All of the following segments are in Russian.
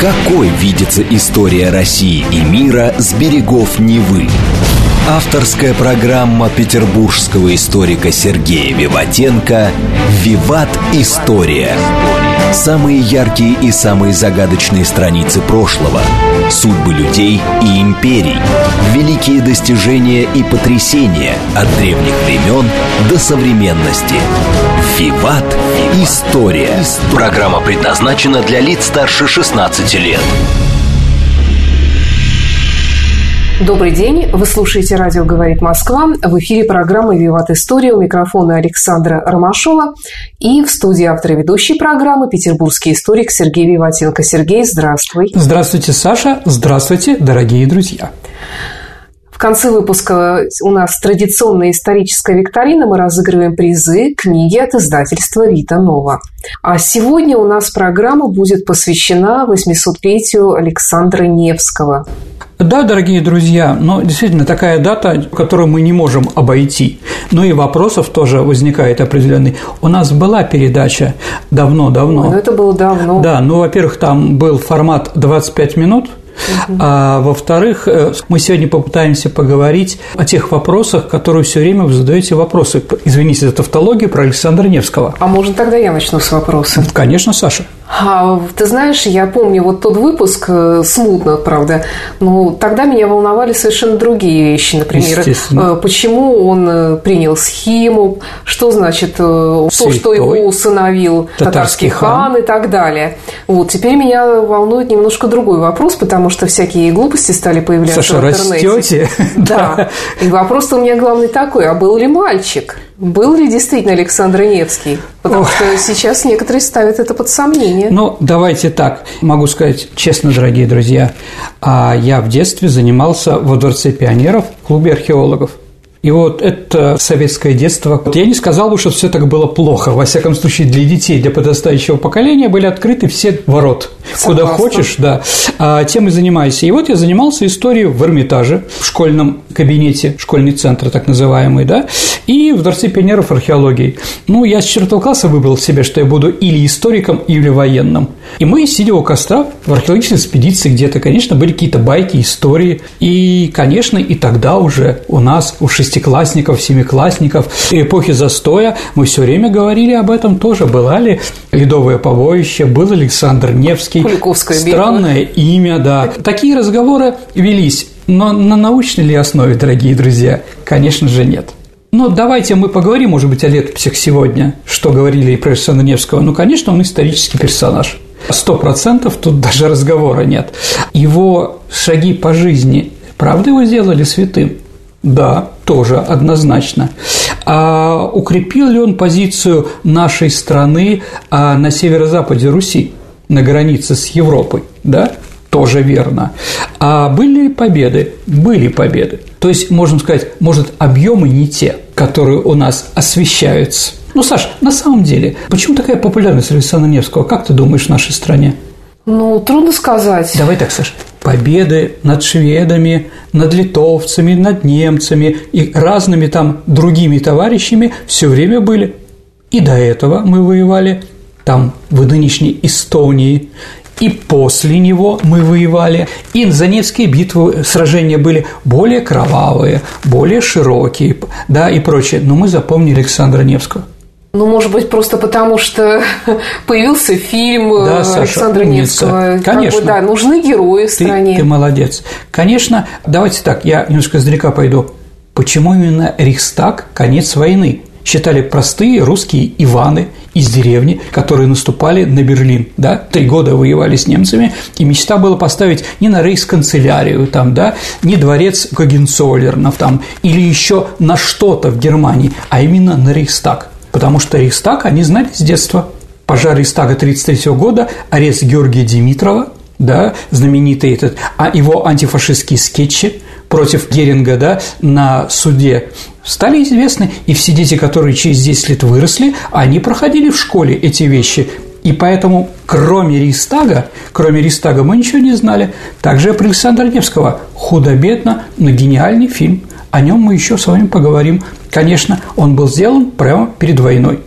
Какой видится история России и мира с берегов Невы? Авторская программа петербургского историка Сергея Виватенко «Виват. История». Самые яркие и самые загадочные страницы прошлого, судьбы людей и империй, великие достижения и потрясения от древних времен до современности. «Виват. История». Программа предназначена для лиц старше 16 лет. Добрый день. Вы слушаете «Радио говорит Москва». В эфире программы «Виват История». У микрофона Александра Ромашова. И в студии автор и ведущей программы петербургский историк Сергей Виватенко. Сергей, здравствуй. Здравствуйте, Саша. Здравствуйте, дорогие друзья. В конце выпуска у нас традиционная историческая викторина. Мы разыгрываем призы, книги от издательства «Рита Нова». А сегодня у нас программа будет посвящена 800-летию Александра Невского. Да, дорогие друзья, но действительно такая дата, которую мы не можем обойти. Но и вопросов тоже возникает определенный. У нас была передача давно-давно. Ну, это было давно. Да, ну, во-первых, там был формат 25 минут – а во-вторых, э, мы сегодня попытаемся поговорить о тех вопросах, которые все время вы задаете вопросы. Извините за тавтологию про Александра Невского. А можно тогда я начну с вопроса? Конечно, Саша. А, ты знаешь, я помню вот тот выпуск, э, смутно, правда, но тогда меня волновали совершенно другие вещи. Например, э, почему он принял схему, что значит Святой, то, что его усыновил татарский, татарский хан, хан и так далее. Вот, теперь меня волнует немножко другой вопрос, потому потому что всякие глупости стали появляться Саша, в интернете. растете. Да. И вопрос у меня главный такой, а был ли мальчик? Был ли действительно Александр Невский? Потому Ох. что сейчас некоторые ставят это под сомнение. Ну, давайте так. Могу сказать честно, дорогие друзья, а я в детстве занимался во Дворце пионеров в клубе археологов. И вот это советское детство. Вот я не сказал бы, что все так было плохо. Во всяком случае, для детей, для подрастающего поколения были открыты все ворот. Согласна. Куда хочешь, да. А тем и занимайся. И вот я занимался историей в Эрмитаже, в школьном кабинете, школьный центр так называемый, да, и в Дворце пионеров археологии. Ну, я с четвертого класса выбрал себе, что я буду или историком, или военным. И мы, сидя у костра в археологической экспедиции где-то, конечно, были какие-то байки, истории. И, конечно, и тогда уже у нас, у шестиклассников, семиклассников эпохи застоя мы все время говорили об этом тоже. Была ли ледовое побоище, был Александр Невский. Странное имя, да. Такие разговоры велись. Но на научной ли основе, дорогие друзья? Конечно же, нет. Но давайте мы поговорим, может быть, о летописях сегодня, что говорили и про Александра Невского. Ну, конечно, он исторический персонаж. Сто процентов тут даже разговора нет. Его шаги по жизни, правда его сделали святым? Да, тоже однозначно. А укрепил ли он позицию нашей страны а, на северо-западе Руси, на границе с Европой? Да, тоже верно. А были ли победы? Были победы. То есть, можно сказать, может, объемы не те, которые у нас освещаются. Ну, Саш, на самом деле, почему такая популярность Александра Невского? Как ты думаешь в нашей стране? Ну, трудно сказать. Давай так, Саш. Победы над шведами, над литовцами, над немцами и разными там другими товарищами все время были. И до этого мы воевали там, в нынешней Эстонии, и после него мы воевали. И за Невские битвы, сражения были более кровавые, более широкие, да, и прочее. Но мы запомнили Александра Невского. Ну, может быть, просто потому, что появился фильм да, Саша, Александра умница. Невского. Конечно. Как бы, да, нужны герои в стране. Ты, молодец. Конечно, давайте так, я немножко издалека пойду. Почему именно Рейхстаг – конец войны? считали простые русские Иваны из деревни, которые наступали на Берлин, да, три года воевали с немцами, и мечта была поставить не на рейхсканцелярию, там, да, не дворец Гогенцоллернов, там, или еще на что-то в Германии, а именно на Рейхстаг, потому что Рейхстаг они знали с детства. Пожар Рейхстага 1933 года, арест Георгия Димитрова, да, знаменитый этот, а его антифашистские скетчи против Геринга, да, на суде стали известны, и все дети, которые через 10 лет выросли, они проходили в школе эти вещи. И поэтому, кроме Ристага, кроме Ристага, мы ничего не знали. Также про Александра Невского. Худо-бедно, но гениальный фильм. О нем мы еще с вами поговорим. Конечно, он был сделан прямо перед войной.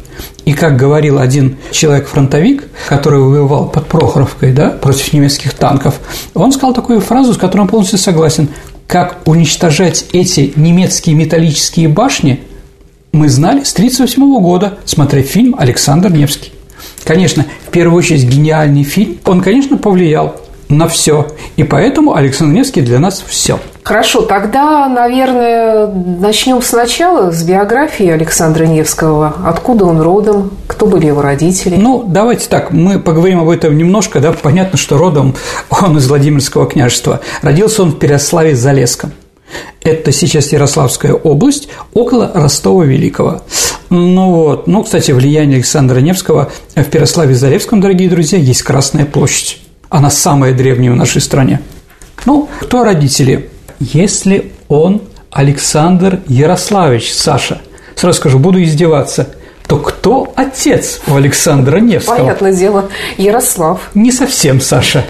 И как говорил один человек-фронтовик, который воевал под Прохоровкой, да, против немецких танков, он сказал такую фразу, с которой он полностью согласен. Как уничтожать эти немецкие металлические башни, мы знали с 1938 года, смотря фильм «Александр Невский». Конечно, в первую очередь гениальный фильм. Он, конечно, повлиял на все. И поэтому Александр Невский для нас все. Хорошо, тогда, наверное, начнем сначала с биографии Александра Невского. Откуда он родом, кто были его родители? Ну, давайте так, мы поговорим об этом немножко. Да? Понятно, что родом он из Владимирского княжества. Родился он в Переславе-Залесском. Это сейчас Ярославская область, около Ростова-Великого. Ну вот, ну, кстати, влияние Александра Невского в Переславе-Заревском, дорогие друзья, есть Красная площадь. Она самая древняя в нашей стране. Ну, кто родители? Если он Александр Ярославич, Саша, сразу скажу, буду издеваться, то кто отец у Александра Невского? Понятное дело, Ярослав. Не совсем, Саша.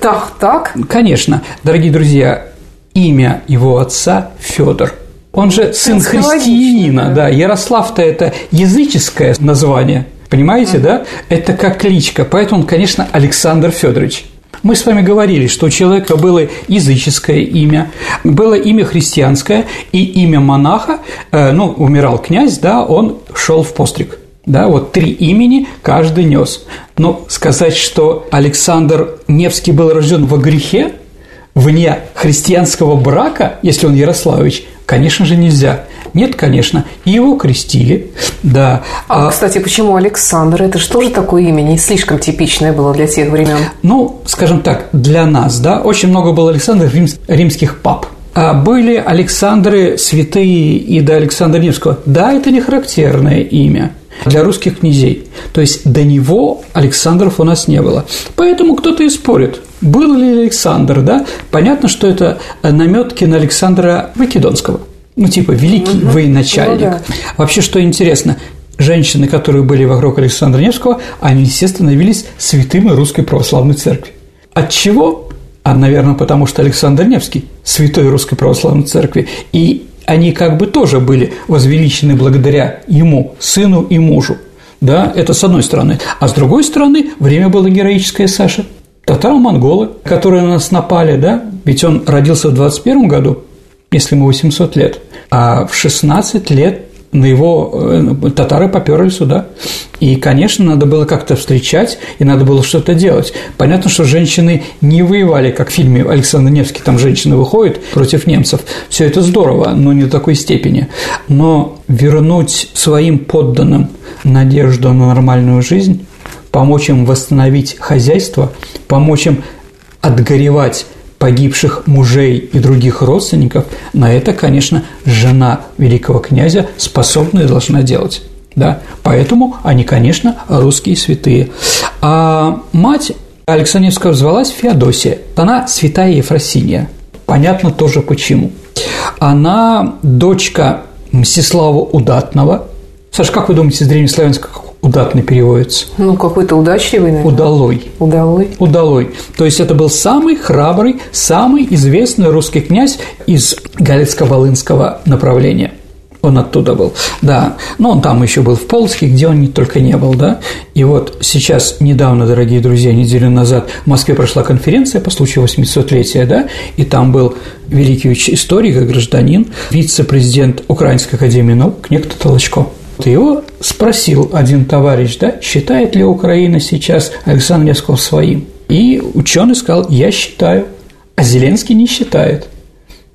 Так, так? Конечно. Дорогие друзья, имя его отца Федор. Он же сын христианина, да. да. Ярослав-то это языческое название, понимаете, да? Это как кличка, поэтому он, конечно, Александр Федорович. Мы с вами говорили, что у человека было языческое имя, было имя христианское и имя монаха, э, ну, умирал князь, да, он шел в постриг. Да, вот три имени каждый нес. Но сказать, что Александр Невский был рожден во грехе, вне христианского брака, если он Ярославович, конечно же, нельзя. Нет, конечно, его крестили, да. А, а, кстати, почему Александр? Это что же такое имя? Не слишком типичное было для тех времен. Ну, скажем так, для нас, да, очень много было Александров римских пап. А были Александры святые и до Александра Невского. Да, это не характерное имя для русских князей. То есть до него Александров у нас не было. Поэтому кто-то и спорит, был ли Александр, да? Понятно, что это наметки на Александра Македонского. Ну, типа, великий угу. военачальник. Ну, да. Вообще, что интересно, женщины, которые были вокруг Александра Невского, они все становились святыми Русской Православной Церкви. От чего? А, наверное, потому что Александр Невский – святой Русской Православной Церкви. И они как бы тоже были возвеличены благодаря ему, сыну и мужу. Да, это с одной стороны. А с другой стороны, время было героическое, Саша. Татаро-монголы, которые на нас напали, да, ведь он родился в 21 году, если ему 800 лет, а в 16 лет на его э, татары поперли сюда. И, конечно, надо было как-то встречать, и надо было что-то делать. Понятно, что женщины не воевали, как в фильме Александр Невский, там женщина выходит против немцев. Все это здорово, но не до такой степени. Но вернуть своим подданным надежду на нормальную жизнь, помочь им восстановить хозяйство, помочь им отгоревать погибших мужей и других родственников, на это, конечно, жена великого князя способна и должна делать. Да? Поэтому они, конечно, русские святые. А мать Александревского звалась Феодосия. Она святая Ефросиния. Понятно тоже почему. Она дочка Мстислава Удатного. Саша, как вы думаете, с древнеславянского удатно переводится. Ну, какой-то удачливый, наверное. Удалой. Удалой. Удалой. То есть это был самый храбрый, самый известный русский князь из Галицко-Волынского направления. Он оттуда был, да. Но он там еще был в Полске, где он не только не был, да. И вот сейчас, недавно, дорогие друзья, неделю назад в Москве прошла конференция по случаю 800-летия, да, и там был великий историк и гражданин, вице-президент Украинской академии наук, некто Толочко. Его спросил один товарищ, да, считает ли Украина сейчас Александра Невского своим. И ученый сказал, я считаю, а Зеленский не считает.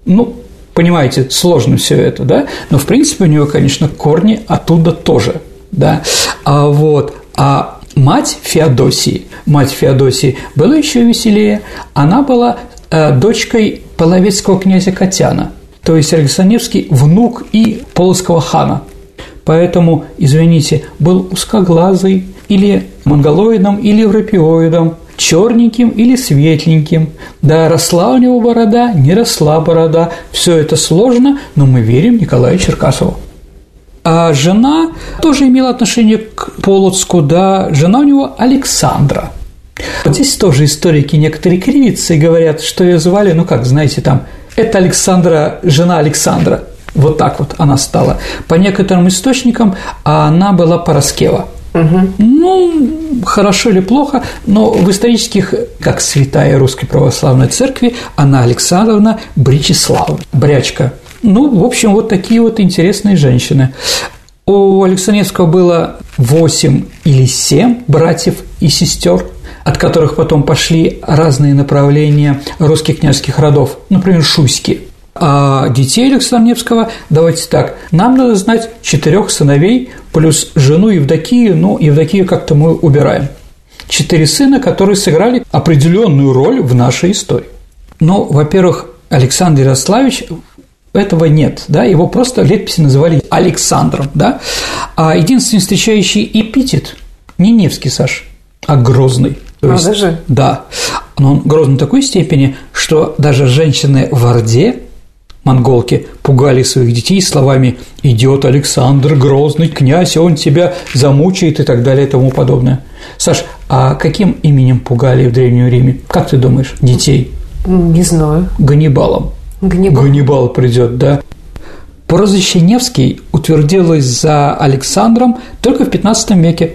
Ну, понимаете, сложно все это, да, но в принципе у него, конечно, корни оттуда тоже, да, а вот, а мать Феодосии, мать Феодосии была еще веселее, она была э, дочкой половецкого князя Катяна, то есть Александр Невский внук и полоцкого хана – Поэтому, извините, был узкоглазый или монголоидом, или европеоидом, черненьким или светленьким. Да, росла у него борода, не росла борода. Все это сложно, но мы верим Николаю Черкасову. А жена тоже имела отношение к Полоцку, да, жена у него Александра. Вот здесь тоже историки некоторые кривятся и говорят, что ее звали, ну как, знаете, там, это Александра, жена Александра – вот так вот она стала. По некоторым источникам она была Пороскева. Угу. Ну, хорошо или плохо, но в исторических, как святая Русской Православной Церкви, Анна Александровна Бричеслава, брячка. Ну, в общем, вот такие вот интересные женщины. У Александревского было 8 или 7 братьев и сестер, от которых потом пошли разные направления русских княжеских родов, например, шуйские. А детей Александра Невского, давайте так, нам надо знать четырех сыновей плюс жену Евдокию, ну, Евдокию как-то мы убираем. Четыре сына, которые сыграли определенную роль в нашей истории. Ну, во-первых, Александр Ярославич этого нет, да, его просто в летописи называли Александром, да, а единственный встречающий эпитет не Невский, Саш, а Грозный. То есть, же? Да, но он грозный в такой степени, что даже женщины в Орде монголки пугали своих детей словами «идет Александр, грозный князь, он тебя замучает» и так далее и тому подобное. Саш, а каким именем пугали в Древнем Риме? Как ты думаешь, детей? Не знаю. Ганнибалом. Ганнибал. Ганнибал придет, да. Прозвище Невский утвердилось за Александром только в 15 веке.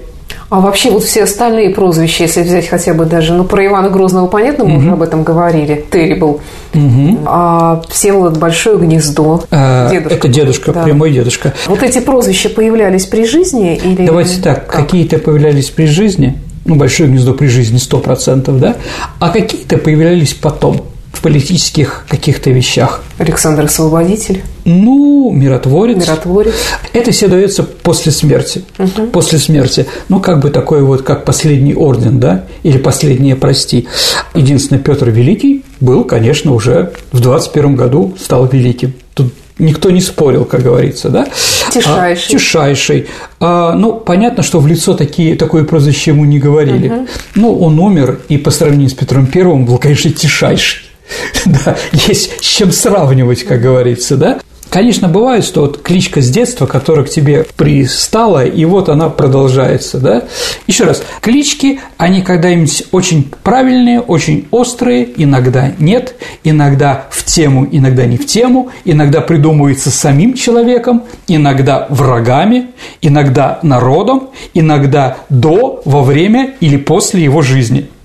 А вообще вот все остальные прозвища, если взять хотя бы даже, ну, про Ивана Грозного понятно, мы угу. уже об этом говорили, Террибл. Угу. А Всеволод Большое Гнездо, а, дедушка. Это дедушка, да. прямой дедушка. Вот эти прозвища появлялись при жизни или... Давайте так, как? какие-то появлялись при жизни, ну, Большое Гнездо при жизни 100%, да, а какие-то появлялись потом в политических каких-то вещах. Александр Освободитель. Ну, миротворец. Миротворец. Это все дается после смерти. Угу. После смерти. Ну, как бы такой вот, как последний орден, да, или последнее прости. Единственное, Петр Великий был, конечно, уже в 21 году стал великим. Тут никто не спорил, как говорится, да? Тишайший. А, тишайший. А, ну, понятно, что в лицо такие, такое прозвище ему не говорили. Угу. Ну, он умер, и по сравнению с Петром Первым был, конечно, тишайший. да, есть с чем сравнивать, как говорится, да. Конечно, бывает, что вот кличка с детства, которая к тебе пристала, и вот она продолжается, да? Еще раз, клички, они когда-нибудь очень правильные, очень острые, иногда нет, иногда в тему, иногда не в тему, иногда придумывается самим человеком, иногда врагами, иногда народом, иногда до, во время или после его жизни –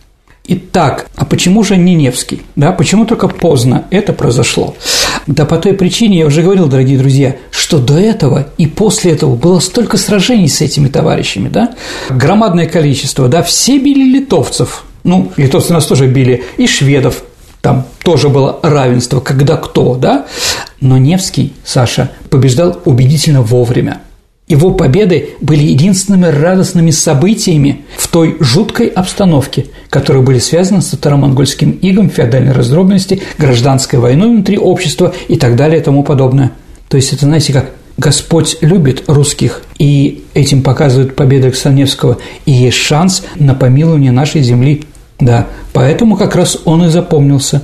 Итак, а почему же не Невский? Да, почему только поздно это произошло? Да по той причине, я уже говорил, дорогие друзья, что до этого и после этого было столько сражений с этими товарищами, да? Громадное количество, да, все били литовцев, ну, литовцы нас тоже били, и шведов, там тоже было равенство, когда кто, да? Но Невский, Саша, побеждал убедительно вовремя. Его победы были единственными радостными событиями в той жуткой обстановке, которые были связаны с татаро-монгольским игом, феодальной раздробности, гражданской войной внутри общества и так далее и тому подобное. То есть это, знаете, как Господь любит русских, и этим показывает победа Александра и есть шанс на помилование нашей земли. Да, поэтому как раз он и запомнился.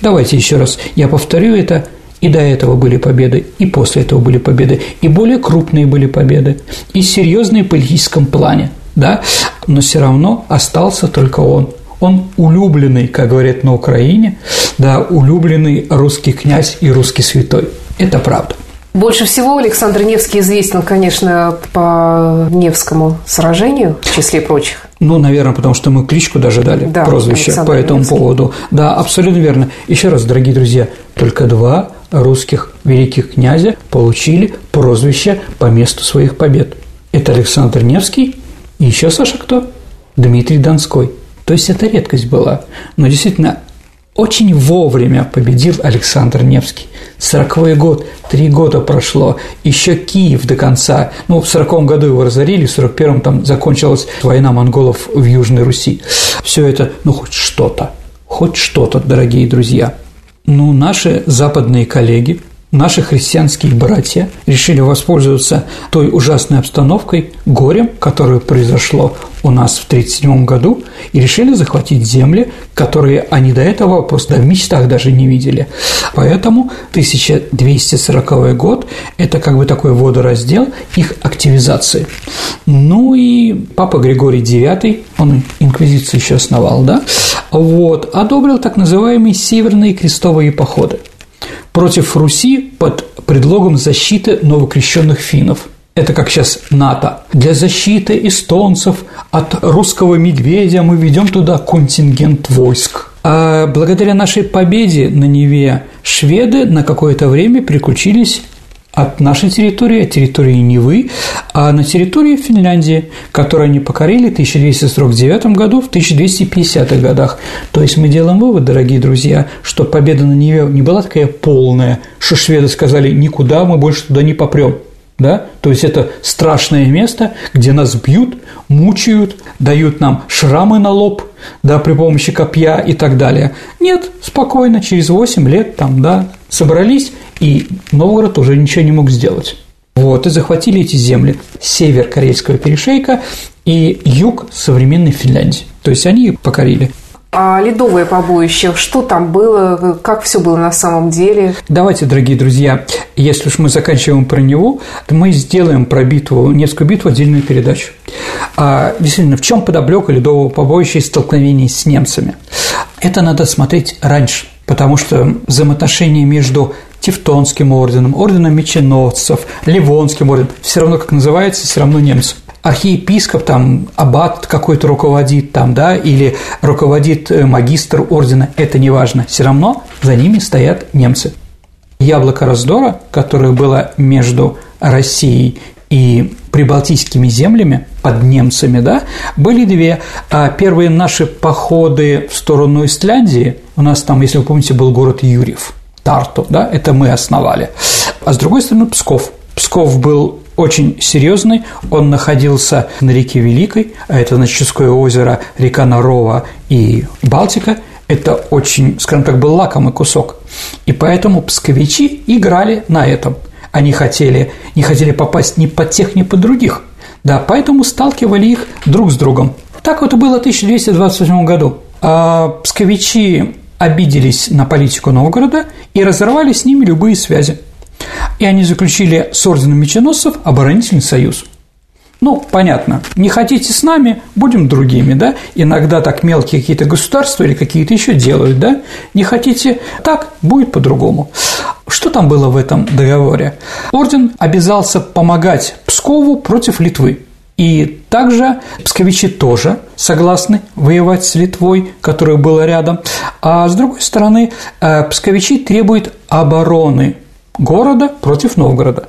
Давайте еще раз я повторю это – и до этого были победы, и после этого были победы, и более крупные были победы, и серьезные в политическом плане, да, но все равно остался только он. Он улюбленный, как говорят на Украине, да, улюбленный русский князь и русский святой. Это правда. Больше всего Александр Невский известен, конечно, по Невскому сражению, в числе прочих. Ну, наверное, потому что мы кличку даже дали, да, прозвище Александр по этому Невский. поводу. Да, абсолютно верно. Еще раз, дорогие друзья, только два русских великих князя получили прозвище по месту своих побед. Это Александр Невский и еще, Саша, кто? Дмитрий Донской. То есть это редкость была. Но действительно, очень вовремя победил Александр Невский. Сороковой год, три года прошло, еще Киев до конца. Ну, в сороковом году его разорили, в сорок первом там закончилась война монголов в Южной Руси. Все это, ну, хоть что-то, хоть что-то, дорогие друзья. Ну, наши западные коллеги, наши христианские братья решили воспользоваться той ужасной обстановкой, горем, которое произошло у нас в 1937 году, и решили захватить земли, которые они до этого просто в мечтах даже не видели. Поэтому 1240 год – это как бы такой водораздел их активизации. Ну и Папа Григорий IX, он инквизицию еще основал, да, вот, одобрил так называемые северные крестовые походы – против Руси под предлогом защиты новокрещенных финнов. это как сейчас НАТО. Для защиты эстонцев от русского медведя мы ведем туда контингент войск. А благодаря нашей победе на Неве шведы на какое-то время приключились от нашей территории, от территории Невы, а на территории Финляндии, которую они покорили в 1249 году, в 1250-х годах. То есть мы делаем вывод, дорогие друзья, что победа на Неве не была такая полная, что шведы сказали, никуда мы больше туда не попрем да? То есть это страшное место, где нас бьют, мучают, дают нам шрамы на лоб, да, при помощи копья и так далее. Нет, спокойно, через 8 лет там, да, собрались, и Новгород уже ничего не мог сделать. Вот, и захватили эти земли, север Карельского перешейка и юг современной Финляндии. То есть они покорили. А ледовое побоище, что там было, как все было на самом деле? Давайте, дорогие друзья, если уж мы заканчиваем про него, то мы сделаем про битву, Невскую битву отдельную передачу. А, действительно, в чем подоблека ледового побоища и столкновений с немцами? Это надо смотреть раньше, потому что взаимоотношения между Тевтонским орденом, орденом меченосцев, Ливонским орденом, все равно, как называется, все равно немцы архиепископ, там, аббат какой-то руководит, там, да, или руководит э, магистр ордена, это не важно. Все равно за ними стоят немцы. Яблоко раздора, которое было между Россией и прибалтийскими землями под немцами, да, были две. А первые наши походы в сторону Исляндии, у нас там, если вы помните, был город Юрьев, Тарту, да, это мы основали. А с другой стороны Псков. Псков был очень серьезный. Он находился на реке Великой, а это значит Ческое озеро, река Нарова и Балтика. Это очень, скажем так, был лакомый кусок. И поэтому псковичи играли на этом. Они хотели, не хотели попасть ни под тех, ни под других. Да, поэтому сталкивали их друг с другом. Так вот и было в 1228 году. А псковичи обиделись на политику Новгорода и разорвали с ними любые связи и они заключили с орденом меченосцев оборонительный союз. Ну, понятно, не хотите с нами, будем другими, да? Иногда так мелкие какие-то государства или какие-то еще делают, да? Не хотите так, будет по-другому. Что там было в этом договоре? Орден обязался помогать Пскову против Литвы. И также псковичи тоже согласны воевать с Литвой, которая была рядом. А с другой стороны, э, псковичи требуют обороны города против Новгорода.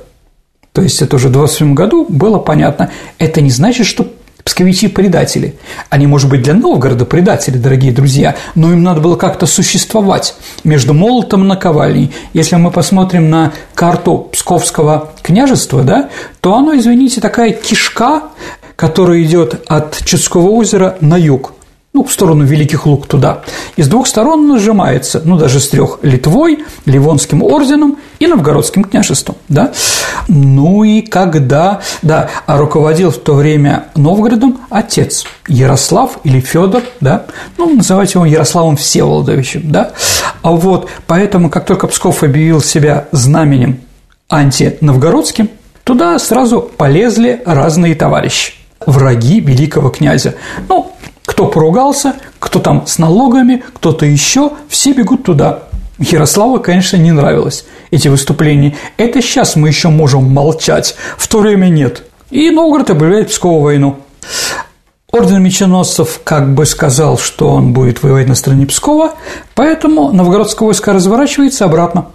То есть это уже в 27 году было понятно. Это не значит, что псковичи – предатели. Они, может быть, для Новгорода предатели, дорогие друзья, но им надо было как-то существовать между молотом и наковальней. Если мы посмотрим на карту Псковского княжества, да, то оно, извините, такая кишка, которая идет от Чудского озера на юг ну, в сторону Великих Луг туда. И с двух сторон нажимается, ну, даже с трех – Литвой, Ливонским орденом и Новгородским княжеством, да. Ну и когда, да, руководил в то время Новгородом отец Ярослав или Федор, да, ну, называть его Ярославом Всеволодовичем, да. А вот поэтому, как только Псков объявил себя знаменем антиновгородским, туда сразу полезли разные товарищи враги великого князя. Ну, кто поругался, кто там с налогами, кто-то еще, все бегут туда. Ярославу, конечно, не нравилось эти выступления. Это сейчас мы еще можем молчать, в то время нет. И Новгород объявляет Пскову войну. Орден меченосцев как бы сказал, что он будет воевать на стороне Пскова, поэтому новгородское войско разворачивается обратно.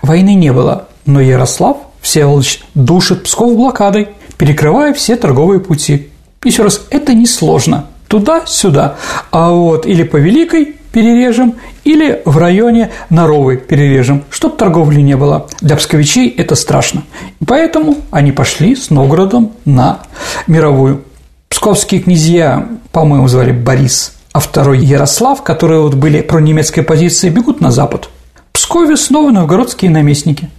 Войны не было, но Ярослав Всеволодович душит Псков блокадой, перекрывая все торговые пути. Еще раз, это несложно – туда-сюда, а вот или по Великой перережем, или в районе Наровой перережем, чтобы торговли не было. Для псковичей это страшно. И поэтому они пошли с Новгородом на мировую. Псковские князья, по-моему, звали Борис, а второй Ярослав, которые вот были про немецкой позиции, бегут на запад. В Пскове снова новгородские наместники.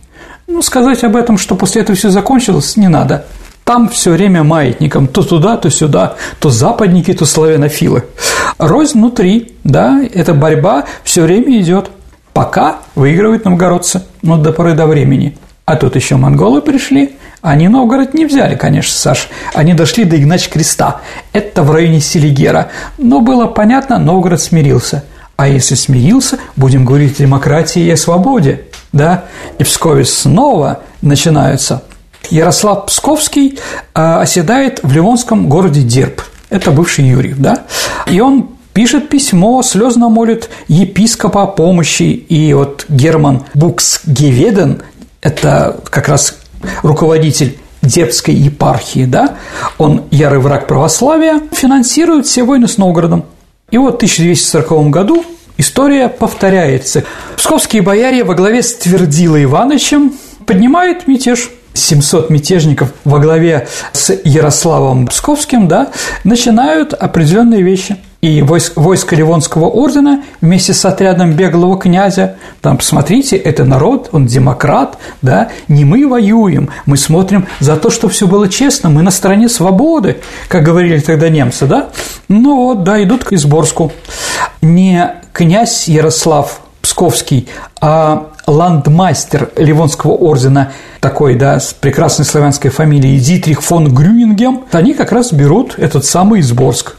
Ну, сказать об этом, что после этого все закончилось, не надо. Там все время маятником, то туда, то сюда, то западники, то славянофилы. Рознь внутри, да, эта борьба все время идет, пока выигрывают новгородцы, но до поры до времени. А тут еще монголы пришли, они Новгород не взяли, конечно, Саш. Они дошли до Игнач Креста. Это в районе Селигера. Но было понятно, Новгород смирился. А если смирился, будем говорить о демократии и о свободе. Да? И в Пскове снова начинаются Ярослав Псковский а, оседает в ливонском городе Дерб. Это бывший Юрьев, да? И он пишет письмо, слезно молит епископа о помощи, и вот Герман Буксгеведен, это как раз руководитель Дербской епархии, да, он ярый враг православия, финансирует все войны с Новгородом. И вот в 1240 году история повторяется. Псковские бояре во главе с Твердилой Ивановичем поднимают мятеж. 700 мятежников во главе с Ярославом Псковским да, начинают определенные вещи – и войск, войско Ливонского ордена вместе с отрядом беглого князя, там, посмотрите, это народ, он демократ, да, не мы воюем, мы смотрим за то, что все было честно, мы на стороне свободы, как говорили тогда немцы, да, ну вот, да, идут к Изборску. Не князь Ярослав Псковский, а ландмастер Ливонского ордена, такой, да, с прекрасной славянской фамилией Дитрих фон Грюнингем, они как раз берут этот самый Изборск.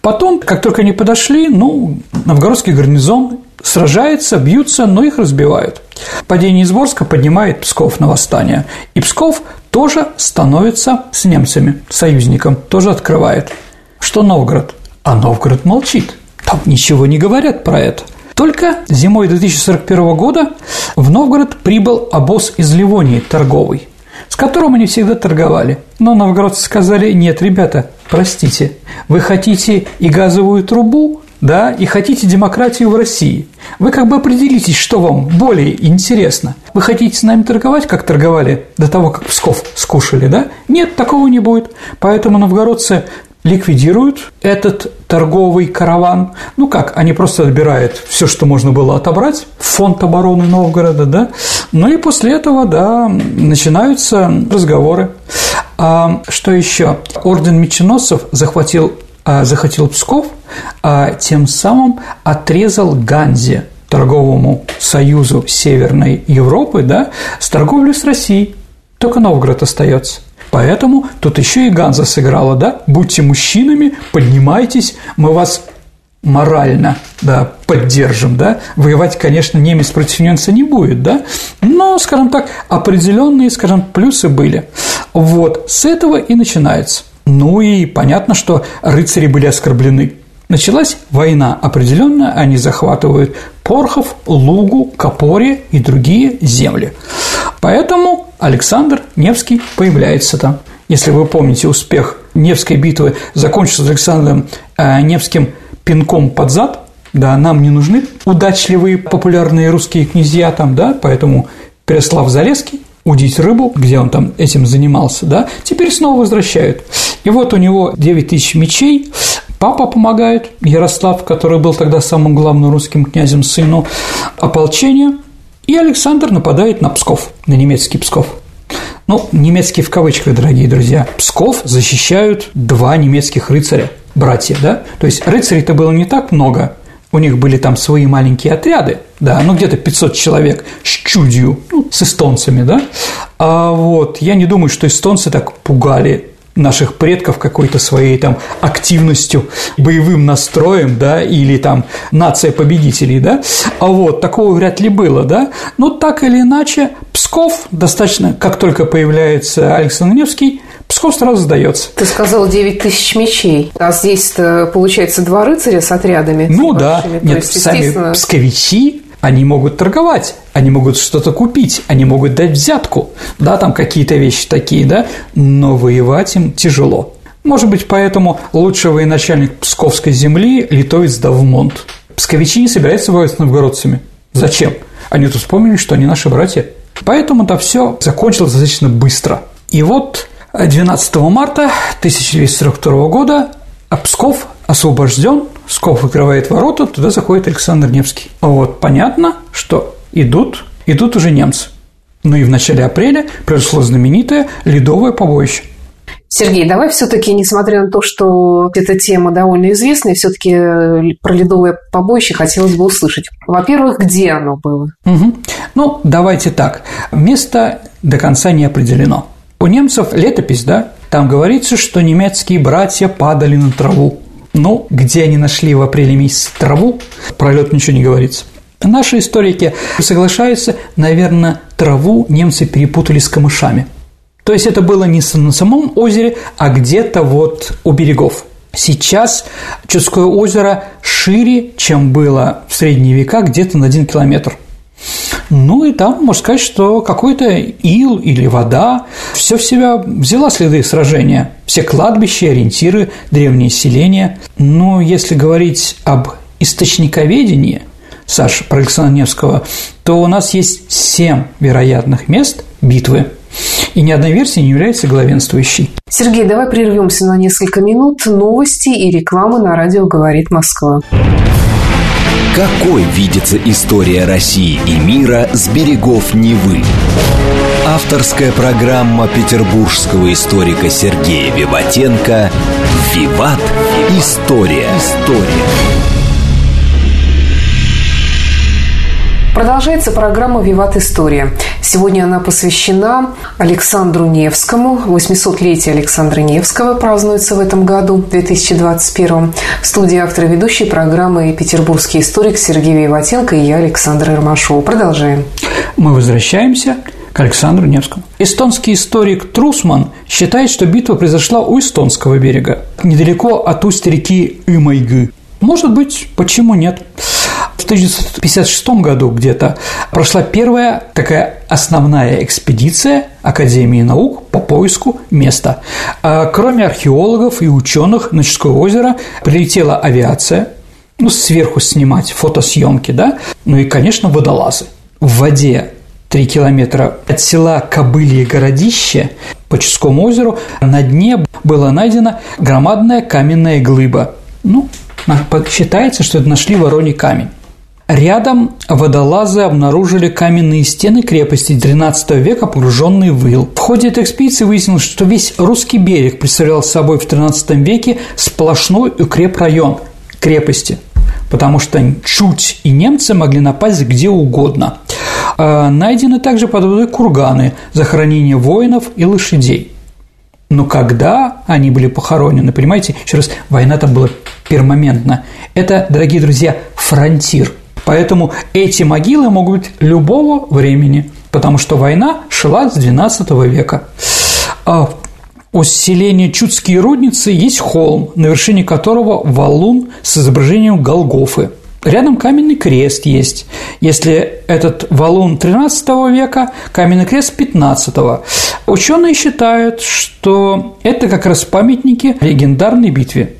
Потом, как только они подошли, ну, новгородский гарнизон сражается, бьются, но их разбивают. Падение Изборска поднимает Псков на восстание. И Псков тоже становится с немцами, союзником, тоже открывает. Что Новгород? А Новгород молчит. Там ничего не говорят про это. Только зимой 2041 года в Новгород прибыл обоз из Ливонии торговый, с которым они всегда торговали. Но новгородцы сказали, нет, ребята, простите, вы хотите и газовую трубу, да, и хотите демократию в России. Вы как бы определитесь, что вам более интересно. Вы хотите с нами торговать, как торговали до того, как Псков скушали, да? Нет, такого не будет. Поэтому новгородцы ликвидируют этот торговый караван. Ну как, они просто отбирают все, что можно было отобрать, фонд обороны Новгорода, да. Ну и после этого, да, начинаются разговоры. А что еще? Орден меченосцев захватил, а, захватил Псков, а тем самым отрезал Ганзе, торговому союзу Северной Европы, да, с торговлей с Россией. Только Новгород остается. Поэтому тут еще и Ганза сыграла, да? Будьте мужчинами, поднимайтесь, мы вас морально, да, поддержим, да, воевать, конечно, немец против немца не будет, да, но, скажем так, определенные, скажем, плюсы были. Вот, с этого и начинается. Ну и понятно, что рыцари были оскорблены. Началась война определенно, они захватывают Порхов, Лугу, Копоре и другие земли. Поэтому Александр Невский появляется там. Если вы помните, успех Невской битвы закончился с Александром э, Невским пинком под зад, да, нам не нужны удачливые популярные русские князья там, да, поэтому Переслав Залеский удить рыбу, где он там этим занимался, да, теперь снова возвращают. И вот у него 9 тысяч мечей, папа помогает, Ярослав, который был тогда самым главным русским князем сыну ополчения, и Александр нападает на Псков, на немецкий Псков. Ну, немецкий в кавычках, дорогие друзья. Псков защищают два немецких рыцаря, братья, да? То есть рыцарей-то было не так много, у них были там свои маленькие отряды, да, ну где-то 500 человек с чудью, ну, с эстонцами, да, а вот я не думаю, что эстонцы так пугали наших предков какой-то своей там активностью, боевым настроем, да, или там нация победителей, да, а вот такого вряд ли было, да, но так или иначе Псков достаточно, как только появляется Александр Невский, Псков сразу сдается. Ты сказал 9 тысяч мечей, а здесь получается два рыцаря с отрядами. Ну да, нет, есть, сами естественно... псковичи они могут торговать, они могут что-то купить, они могут дать взятку, да, там какие-то вещи такие, да, но воевать им тяжело. Может быть, поэтому лучший военачальник Псковской земли – литовец Давмонт. Псковичи не собираются воевать с новгородцами. Зачем? Они тут вспомнили, что они наши братья. Поэтому это все закончилось достаточно быстро. И вот 12 марта 1242 года Псков освобожден, Сков выкрывает ворота, туда заходит Александр Невский. Вот понятно, что идут, идут уже немцы. Ну и в начале апреля произошло знаменитое ледовое побоище. Сергей, давай все-таки, несмотря на то, что эта тема довольно известная, все-таки э, про ледовое побоище хотелось бы услышать. Во-первых, где оно было? Угу. Ну, давайте так. Место до конца не определено. У немцев летопись, да, там говорится, что немецкие братья падали на траву. Ну, где они нашли в апреле месяце траву, про лед ничего не говорится. Наши историки соглашаются, наверное, траву немцы перепутали с камышами. То есть это было не на самом озере, а где-то вот у берегов. Сейчас Чудское озеро шире, чем было в средние века, где-то на один километр. Ну и там, можно сказать, что какой-то ил или вода все в себя взяла следы сражения. Все кладбища, ориентиры, древние селения. Но если говорить об источниковедении, Саша, про Александра Невского, то у нас есть семь вероятных мест битвы – и ни одна версия не является главенствующей. Сергей, давай прервемся на несколько минут. Новости и реклама на радио «Говорит Москва». Какой видится история России и мира с берегов Невы? Авторская программа петербургского историка Сергея Виватенко «Виват. История». История. Продолжается программа «Виват История». Сегодня она посвящена Александру Невскому. 800-летие Александра Невского празднуется в этом году, 2021. В студии автора ведущей программы «Петербургский историк» Сергей Виватенко и я, Александра Ромашова. Продолжаем. Мы возвращаемся к Александру Невскому. Эстонский историк Трусман считает, что битва произошла у эстонского берега, недалеко от устья реки Имайгы. Может быть, почему нет? В 1956 году где-то прошла первая такая основная экспедиция Академии наук по поиску места. А кроме археологов и ученых на Чудское озеро прилетела авиация, ну, сверху снимать фотосъемки, да, ну и, конечно, водолазы. В воде 3 километра от села Кобылье городище по Чудскому озеру на дне была найдена громадная каменная глыба. Ну, считается, что это нашли вороний камень. Рядом водолазы обнаружили каменные стены крепости XIII века, погруженные в ил. В ходе этой экспедиции выяснилось, что весь русский берег представлял собой в XIII веке сплошной укрепрайон крепости, потому что чуть и немцы могли напасть где угодно. А найдены также под водой курганы, захоронения воинов и лошадей. Но когда они были похоронены, понимаете, еще раз, война там была пермоментна. Это, дорогие друзья, фронтир – Поэтому эти могилы могут быть любого времени, потому что война шла с XII века. А у селения Чудские рудницы есть холм, на вершине которого валун с изображением Голгофы. Рядом каменный крест есть. Если этот валун XIII века, каменный крест XV. Ученые считают, что это как раз памятники легендарной битве.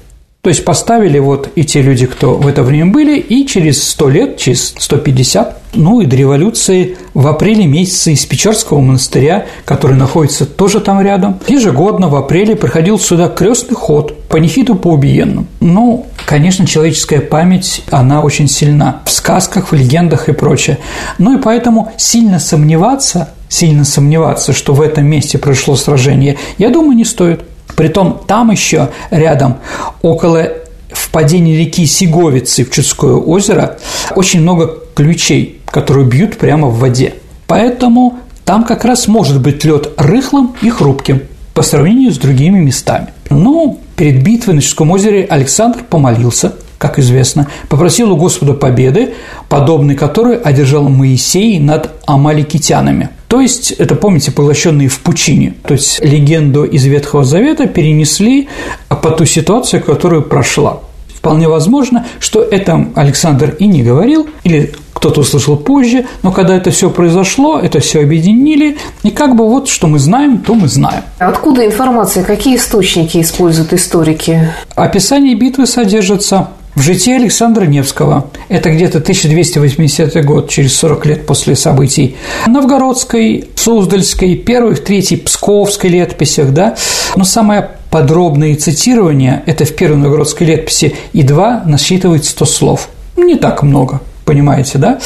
То есть поставили вот и те люди, кто в это время были, и через 100 лет, через 150, ну и до революции в апреле месяце из Печорского монастыря, который находится тоже там рядом, ежегодно в апреле приходил сюда крестный ход по нефиту по убиенным. Ну, конечно, человеческая память, она очень сильна в сказках, в легендах и прочее. Ну и поэтому сильно сомневаться, сильно сомневаться, что в этом месте произошло сражение, я думаю, не стоит. Притом там еще рядом, около впадения реки Сиговицы в Чудское озеро, очень много ключей, которые бьют прямо в воде. Поэтому там как раз может быть лед рыхлым и хрупким по сравнению с другими местами. Ну, перед битвой на Чудском озере Александр помолился, как известно, попросил у Господа победы, подобной которой одержал Моисей над амаликитянами – то есть, это, помните, поглощенные в пучине. То есть, легенду из Ветхого Завета перенесли по ту ситуацию, которую прошла. Вполне возможно, что это Александр и не говорил, или кто-то услышал позже, но когда это все произошло, это все объединили, и как бы вот что мы знаем, то мы знаем. Откуда информация, какие источники используют историки? Описание битвы содержится в житии Александра Невского, это где-то 1280 год, через 40 лет после событий, Новгородской, Суздальской, первой, третьей, Псковской летописях, да, но самое подробное цитирование – это в первой новгородской летописи, и два насчитывает 100 слов. Не так много – понимаете, да?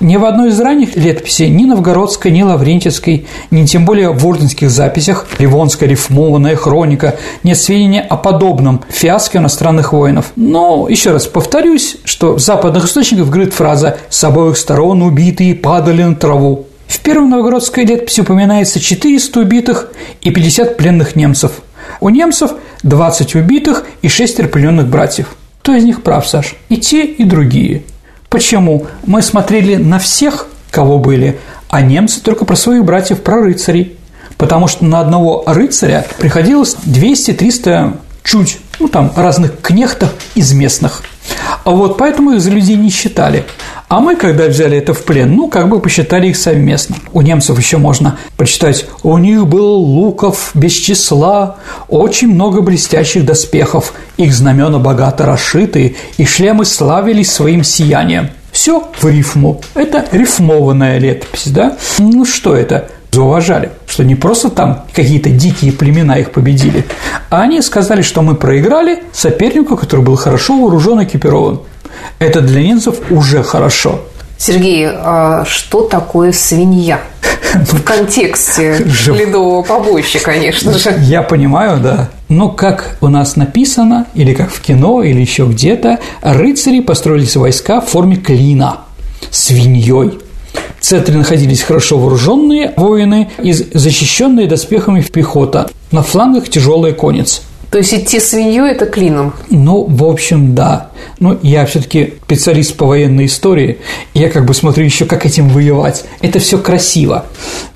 Ни в одной из ранних летописей, ни новгородской, ни лаврентьевской, ни тем более в орденских записях, ливонская рифмованная хроника, нет сведения о подобном фиаске иностранных воинов. Но, еще раз повторюсь, что в западных источниках говорит фраза «с обоих сторон убитые падали на траву». В первой новгородской летописи упоминается 400 убитых и 50 пленных немцев. У немцев 20 убитых и 6 плененных братьев. Кто из них прав, Саш? И те, и другие – Почему? Мы смотрели на всех, кого были, а немцы только про своих братьев, про рыцарей. потому что на одного рыцаря приходилось 200-300 чуть, ну там, разных кнехтов из местных. А вот поэтому их за людей не считали. А мы, когда взяли это в плен, ну, как бы посчитали их совместно. У немцев еще можно почитать, у них было луков без числа, очень много блестящих доспехов, их знамена богато расшитые, и шлемы славились своим сиянием. Все в рифму. Это рифмованная летопись, да? Ну, что это? зауважали, что не просто там какие-то дикие племена их победили, а они сказали, что мы проиграли сопернику, который был хорошо вооружен и экипирован. Это для немцев уже хорошо. Сергей, а что такое свинья? В контексте ледового побоища, конечно же. Я понимаю, да. Но как у нас написано, или как в кино, или еще где-то, рыцари построились войска в форме клина свиньей. В центре находились хорошо вооруженные воины и защищенные доспехами пехота. На флангах тяжелая конница. То есть идти свиньей – это клином? Ну, в общем, да. Ну, я все-таки специалист по военной истории, и я как бы смотрю еще, как этим воевать. Это все красиво.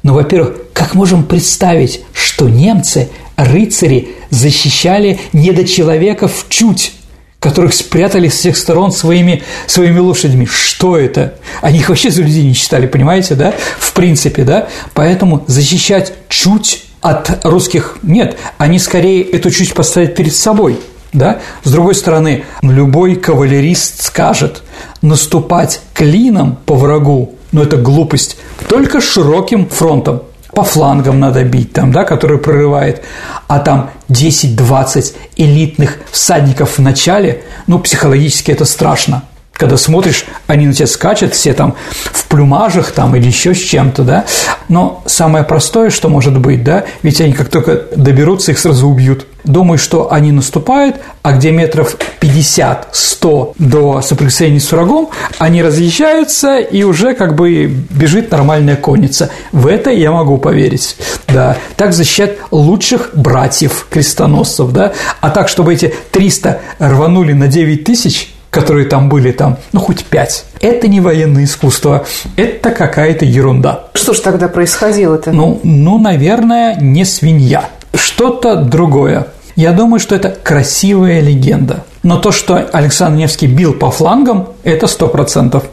Но, во-первых, как можем представить, что немцы, рыцари, защищали недочеловеков чуть которых спрятали с всех сторон своими, своими лошадьми. Что это? Они их вообще за людей не считали, понимаете, да? В принципе, да? Поэтому защищать чуть от русских нет, они скорее эту чуть поставят перед собой. Да? С другой стороны, любой кавалерист скажет, наступать клином по врагу, ну это глупость, только широким фронтом по флангам надо бить, там, да, который прорывает, а там 10-20 элитных всадников в начале, ну, психологически это страшно когда смотришь, они на тебя скачут, все там в плюмажах там или еще с чем-то, да. Но самое простое, что может быть, да, ведь они как только доберутся, их сразу убьют. Думаю, что они наступают, а где метров 50-100 до соприкосновения с врагом, они разъезжаются, и уже как бы бежит нормальная конница. В это я могу поверить, да. Так защищать лучших братьев крестоносцев, да. А так, чтобы эти 300 рванули на 9 тысяч – которые там были, там, ну, хоть пять. Это не военное искусство, это какая-то ерунда. Что ж тогда происходило-то? Ну, ну, наверное, не свинья. Что-то другое. Я думаю, что это красивая легенда. Но то, что Александр Невский бил по флангам, это сто процентов.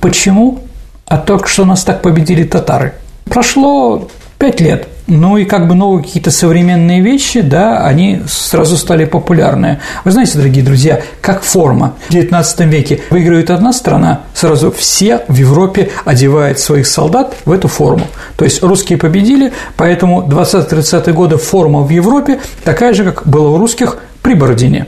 Почему? А только что нас так победили татары. Прошло пять лет – ну и как бы новые какие-то современные вещи, да, они сразу стали популярны. Вы знаете, дорогие друзья, как форма. В XIX веке выигрывает одна страна, сразу все в Европе одевают своих солдат в эту форму. То есть русские победили, поэтому 20-30-е годы форма в Европе такая же, как была у русских при Бородине.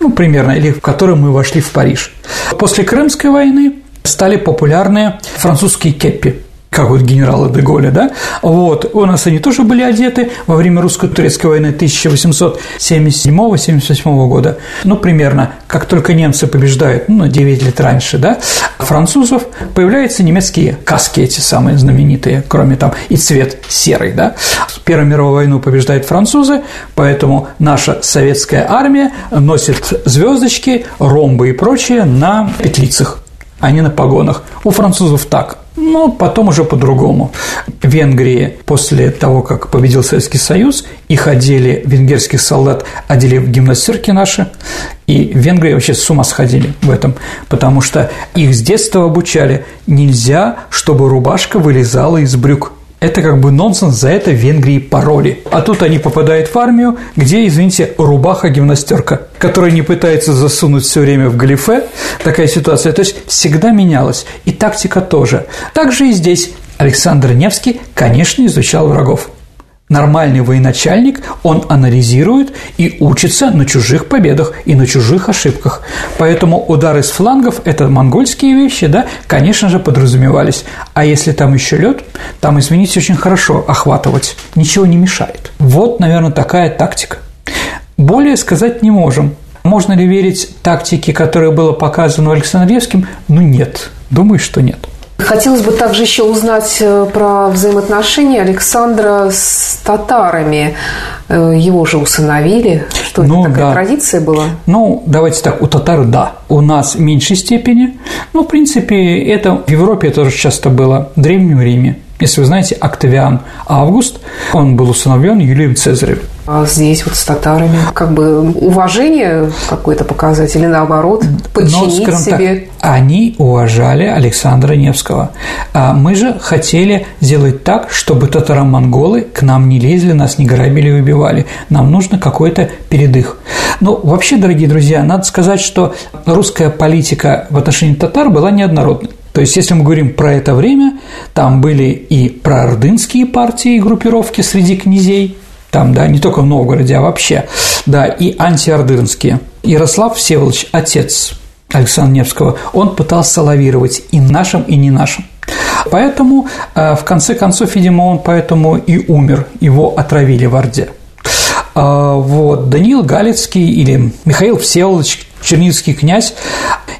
Ну, примерно, или в котором мы вошли в Париж. После Крымской войны стали популярны французские кеппи как вот генерала Деголя, да, вот, у нас они тоже были одеты во время русско-турецкой войны 1877-78 года, ну, примерно, как только немцы побеждают, ну, на 9 лет раньше, да, французов, появляются немецкие каски эти самые знаменитые, кроме там и цвет серый, да, Первую мировую войну побеждают французы, поэтому наша советская армия носит звездочки, ромбы и прочее на петлицах, а не на погонах. У французов так – но потом уже по-другому. В Венгрии после того, как победил Советский Союз, их одели, венгерских солдат одели в гимнастерки наши, и в Венгрии вообще с ума сходили в этом, потому что их с детства обучали, нельзя, чтобы рубашка вылезала из брюк это как бы нонсенс, за это Венгрии пароли. А тут они попадают в армию, где, извините, рубаха-гимнастерка, которая не пытается засунуть все время в галифе. Такая ситуация. То есть всегда менялась. И тактика тоже. Также и здесь Александр Невский, конечно, изучал врагов. Нормальный военачальник, он анализирует и учится на чужих победах и на чужих ошибках. Поэтому удары с флангов – это монгольские вещи, да, конечно же, подразумевались. А если там еще лед, там, извините, очень хорошо охватывать, ничего не мешает. Вот, наверное, такая тактика. Более сказать не можем. Можно ли верить тактике, которая была показана Александревским? Ну, нет. Думаю, что нет. Хотелось бы также еще узнать э, про взаимоотношения Александра с татарами. Э, его же усыновили. Что ну, это такая да. традиция была? Ну, давайте так, у татар да. У нас в меньшей степени. Ну, в принципе, это в Европе тоже часто было, в Древнем Риме. Если вы знаете, Октавиан Август, он был усыновлен Юлием Цезарем. А здесь вот с татарами как бы уважение какое-то показать или наоборот подчинить Но, себе? Так, они уважали Александра Невского. А мы же хотели сделать так, чтобы татаро-монголы к нам не лезли, нас не грабили и убивали. Нам нужно какой-то передых. Ну, вообще, дорогие друзья, надо сказать, что русская политика в отношении татар была неоднородной. То есть, если мы говорим про это время, там были и проордынские партии и группировки среди князей, там, да, не только в Новгороде, а вообще, да, и антиордынские. Ярослав Всеволодович, отец Александра Невского, он пытался лавировать и нашим, и не нашим. Поэтому, э, в конце концов, видимо, он поэтому и умер, его отравили в Орде. А, вот, Даниил Галицкий или Михаил Всеволодович, чернигівский князь,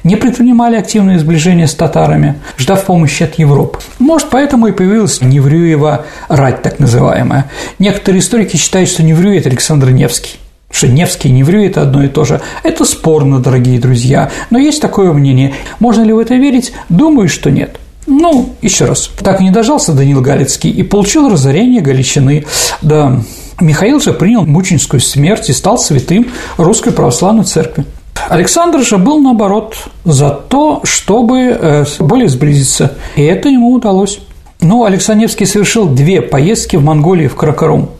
не предпринимали активные сближения с татарами, ждав помощи от Европы. Может, поэтому и появилась Неврюева рать, так называемая. Некоторые историки считают, что Неврюй – это Александр Невский что Невский и Неврюй – это одно и то же. Это спорно, дорогие друзья, но есть такое мнение. Можно ли в это верить? Думаю, что нет. Ну, еще раз. Так и не дожался Данил Галицкий и получил разорение Галичины. Да, Михаил же принял мученическую смерть и стал святым Русской Православной Церкви. Александр же был, наоборот, за то, чтобы э, более сблизиться, и это ему удалось. Но Александр Невский совершил две поездки в Монголию в Каракарум.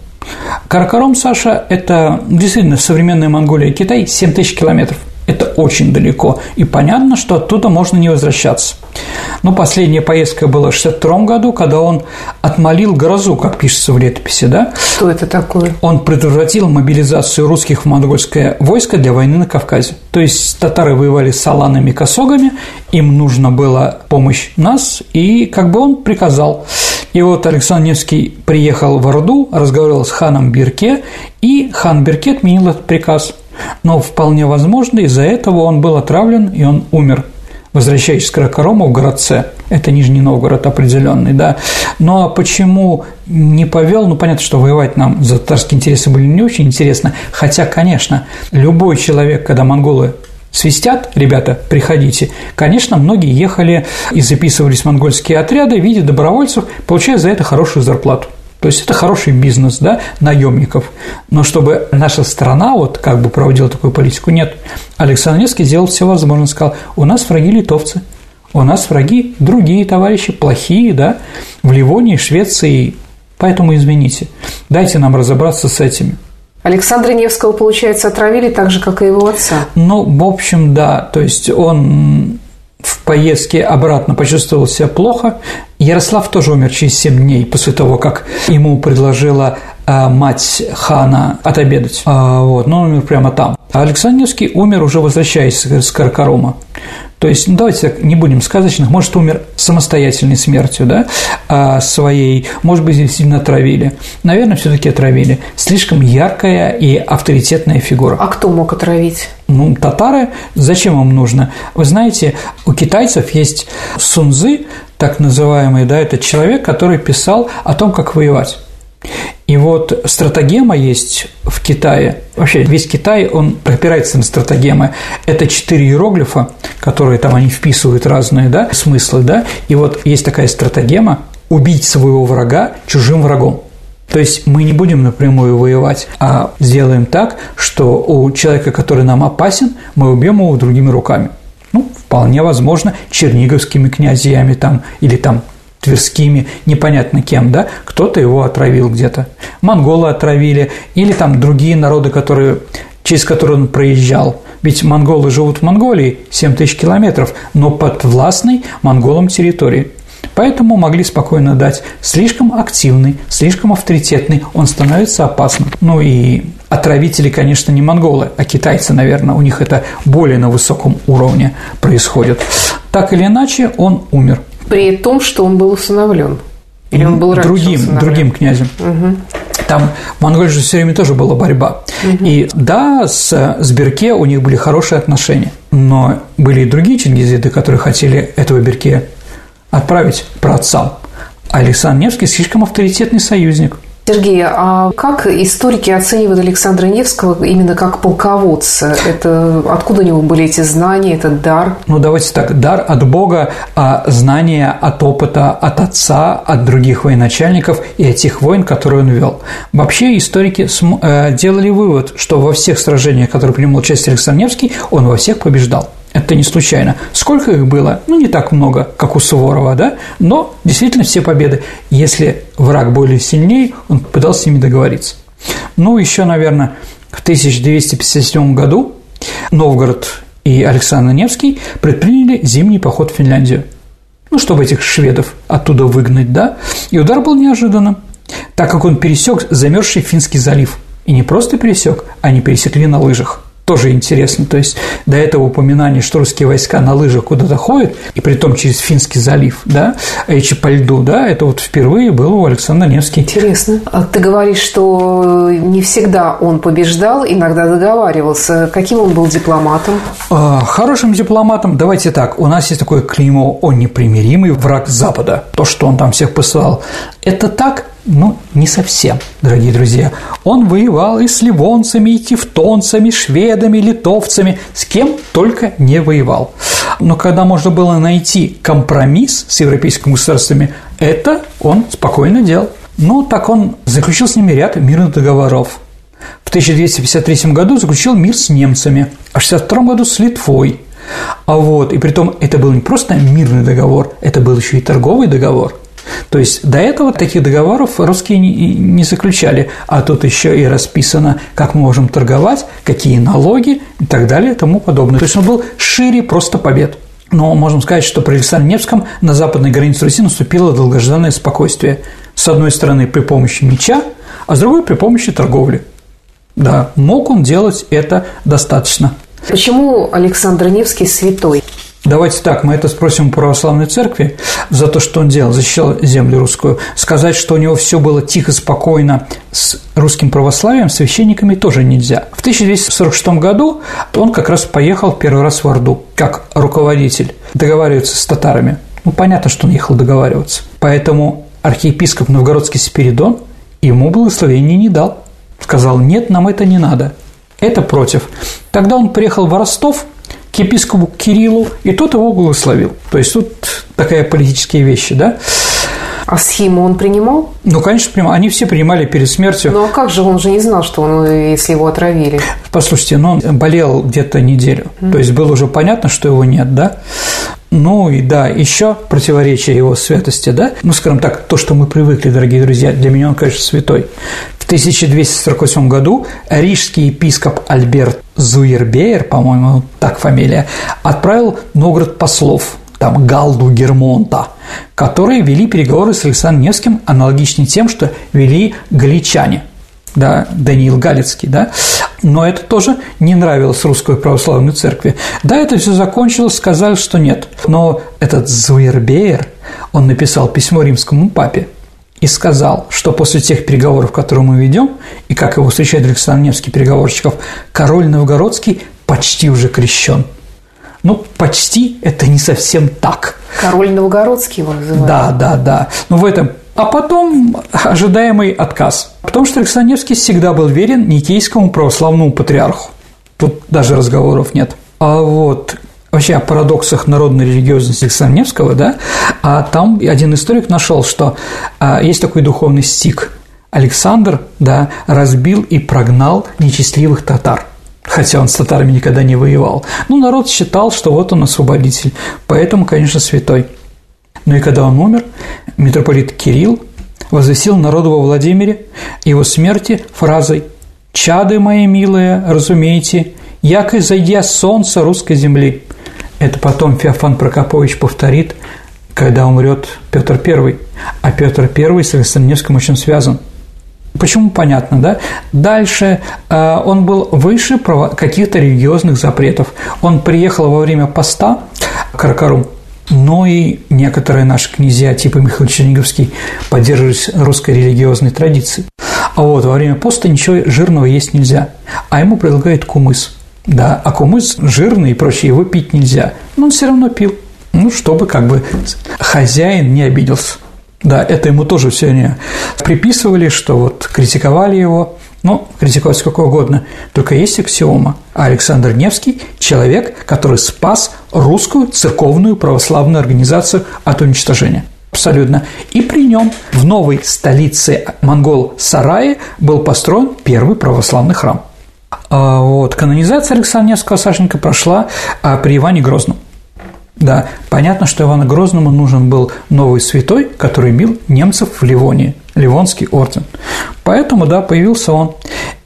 Каракарум, Саша, это действительно современная Монголия и Китай, 7 тысяч километров. Это очень далеко, и понятно, что оттуда можно не возвращаться. Но последняя поездка была в 1962 году, когда он отмолил грозу, как пишется в летописи, да? Что это такое? Он предотвратил мобилизацию русских в монгольское войско для войны на Кавказе. То есть татары воевали с аланами косогами, им нужна была помощь нас, и как бы он приказал. И вот Александр Невский приехал в Орду, разговаривал с ханом Бирке, и хан Бирке отменил этот приказ – но вполне возможно, из-за этого он был отравлен, и он умер возвращаясь к Кракорому в городце, это Нижний Новгород определенный, да, но почему не повел, ну, понятно, что воевать нам за татарские интересы были не очень интересно, хотя, конечно, любой человек, когда монголы свистят, ребята, приходите. Конечно, многие ехали и записывались в монгольские отряды в виде добровольцев, получая за это хорошую зарплату. То есть это хороший бизнес, да, наемников. Но чтобы наша страна вот как бы проводила такую политику, нет. Александр Невский сделал все возможное, сказал, у нас враги литовцы, у нас враги другие товарищи, плохие, да, в Ливонии, Швеции, поэтому извините, дайте нам разобраться с этими. Александра Невского, получается, отравили так же, как и его отца? Ну, в общем, да, то есть он в поездке обратно почувствовал себя плохо. Ярослав тоже умер через 7 дней после того, как ему предложила а, мать хана отобедать. А, вот, но он умер прямо там. А Александр Невский умер уже возвращаясь с Каркарома. То есть, ну, давайте так, не будем сказочных, может, умер самостоятельной смертью, да, а своей, может быть, действительно отравили. Наверное, все таки отравили. Слишком яркая и авторитетная фигура. А кто мог отравить? Ну, татары, зачем им нужно? Вы знаете, у китайцев есть сунзы, так называемый, да, это человек, который писал о том, как воевать. И вот стратегема есть в Китае. Вообще весь Китай, он опирается на стратегемы. Это четыре иероглифа, которые там они вписывают разные да, смыслы, да. И вот есть такая стратегема – убить своего врага чужим врагом. То есть мы не будем напрямую воевать, а сделаем так, что у человека, который нам опасен, мы убьем его другими руками. Ну, вполне возможно, черниговскими князьями там или там тверскими, непонятно кем, да, кто-то его отравил где-то, монголы отравили, или там другие народы, которые, через которые он проезжал. Ведь монголы живут в Монголии 7 тысяч километров, но под властной монголам территории. Поэтому могли спокойно дать слишком активный, слишком авторитетный, он становится опасным. Ну и отравители, конечно, не монголы, а китайцы, наверное, у них это более на высоком уровне происходит. Так или иначе, он умер. При том, что он был усыновлен. Или он был другим, усыновлен? другим князем. Угу. Там в Монголии же все время тоже была борьба. Угу. И да, с, с Берке у них были хорошие отношения. Но были и другие чингизиды, которые хотели этого Берке отправить про отцам. Александр Невский слишком авторитетный союзник. Сергей, а как историки оценивают Александра Невского именно как полководца? Это откуда у него были эти знания, этот дар? Ну, давайте так, дар от Бога, а знания от опыта, от отца, от других военачальников и от тех войн, которые он вел. Вообще историки э, делали вывод, что во всех сражениях, в которых принимал участие Александр Невский, он во всех побеждал. Это не случайно. Сколько их было? Ну, не так много, как у Суворова, да? Но действительно все победы. Если враг более сильнее, он пытался с ними договориться. Ну, еще, наверное, в 1257 году Новгород и Александр Невский предприняли зимний поход в Финляндию. Ну, чтобы этих шведов оттуда выгнать, да? И удар был неожиданным, так как он пересек замерзший Финский залив. И не просто пересек, они пересекли на лыжах – тоже интересно. То есть до этого упоминания, что русские войска на лыжах куда-то ходят, и при том через Финский залив, да, эти по льду, да, это вот впервые было у Александра Невский. Интересно. А ты говоришь, что не всегда он побеждал, иногда договаривался. Каким он был дипломатом? А, хорошим дипломатом, давайте так, у нас есть такое клеймо «он непримиримый враг Запада». То, что он там всех посылал, это так, ну, не совсем, дорогие друзья. Он воевал и с ливонцами, и тевтонцами, шведами, литовцами, с кем только не воевал. Но когда можно было найти компромисс с европейскими государствами, это он спокойно делал. Ну, так он заключил с ними ряд мирных договоров. В 1253 году заключил мир с немцами, а в 1962 году с Литвой. А вот, и при том это был не просто мирный договор, это был еще и торговый договор – то есть до этого таких договоров русские не, заключали, а тут еще и расписано, как мы можем торговать, какие налоги и так далее и тому подобное. То есть он был шире просто побед. Но можем сказать, что при Александре Невском на западной границе Руси наступило долгожданное спокойствие. С одной стороны, при помощи меча, а с другой – при помощи торговли. Да, мог он делать это достаточно. Почему Александр Невский святой? Давайте так, мы это спросим у православной церкви за то, что он делал, защищал землю русскую. Сказать, что у него все было тихо, спокойно с русским православием, священниками тоже нельзя. В 1246 году он как раз поехал первый раз в Орду, как руководитель, договариваться с татарами. Ну, понятно, что он ехал договариваться. Поэтому архиепископ Новгородский Спиридон ему благословения не дал. Сказал, нет, нам это не надо. Это против. Тогда он приехал в Ростов – к епископу Кириллу, и тот его благословил. То есть тут такая политические вещи, да. А схему он принимал? Ну, конечно, принимал. Они все принимали перед смертью. Ну, а как же? Он же не знал, что он, если его отравили. Послушайте, ну, он болел где-то неделю. Mm. То есть было уже понятно, что его нет, да? Ну и да, еще противоречие его святости, да? Ну, скажем так, то, что мы привыкли, дорогие друзья, для меня он, конечно, святой. В 1248 году рижский епископ Альберт Зуербейер, по-моему, так фамилия, отправил Новгород послов, там Галду Гермонта, которые вели переговоры с Александром Невским, аналогичные тем, что вели галичане да, Даниил Галицкий, да, но это тоже не нравилось русской православной церкви. Да, это все закончилось, сказали, что нет. Но этот Зуербейер, он написал письмо римскому папе и сказал, что после тех переговоров, которые мы ведем, и как его встречает Александр Невский переговорщиков, король Новгородский почти уже крещен. Ну, почти это не совсем так. Король Новгородский его называют. Да, да, да. Но в этом а потом ожидаемый отказ. Потому что Александр Невский всегда был верен Никейскому православному патриарху. Тут даже разговоров нет. А вот вообще о парадоксах народной религиозности Александра да, а там один историк нашел, что а, есть такой духовный стик. Александр, да, разбил и прогнал нечестливых татар хотя он с татарами никогда не воевал. Ну, народ считал, что вот он освободитель, поэтому, конечно, святой. Но и когда он умер, митрополит Кирилл возвестил народу во Владимире его смерти фразой «Чады мои милые, разумеете, яко зайдя солнце русской земли». Это потом Феофан Прокопович повторит, когда умрет Петр I. А Петр I с Александром Невским очень связан. Почему понятно, да? Дальше э, он был выше каких-то религиозных запретов. Он приехал во время поста к Каракару но и некоторые наши князья, типа Михаил Черниговский, поддерживались русской религиозной традицией. А вот во время поста ничего жирного есть нельзя, а ему предлагают кумыс. Да, а кумыс жирный и прочее, его пить нельзя. Но он все равно пил, ну, чтобы как бы хозяин не обиделся. Да, это ему тоже сегодня приписывали, что вот критиковали его. Ну, критиковать сколько угодно. Только есть аксиома. А Александр Невский – человек, который спас русскую церковную православную организацию от уничтожения. Абсолютно. И при нем в новой столице монгол Сарае был построен первый православный храм. А вот. Канонизация Александра Невского Сашенька прошла а, при Иване Грозном. Да, понятно, что Ивану Грозному нужен был новый святой, который бил немцев в Ливонии, Ливонский орден. Поэтому, да, появился он.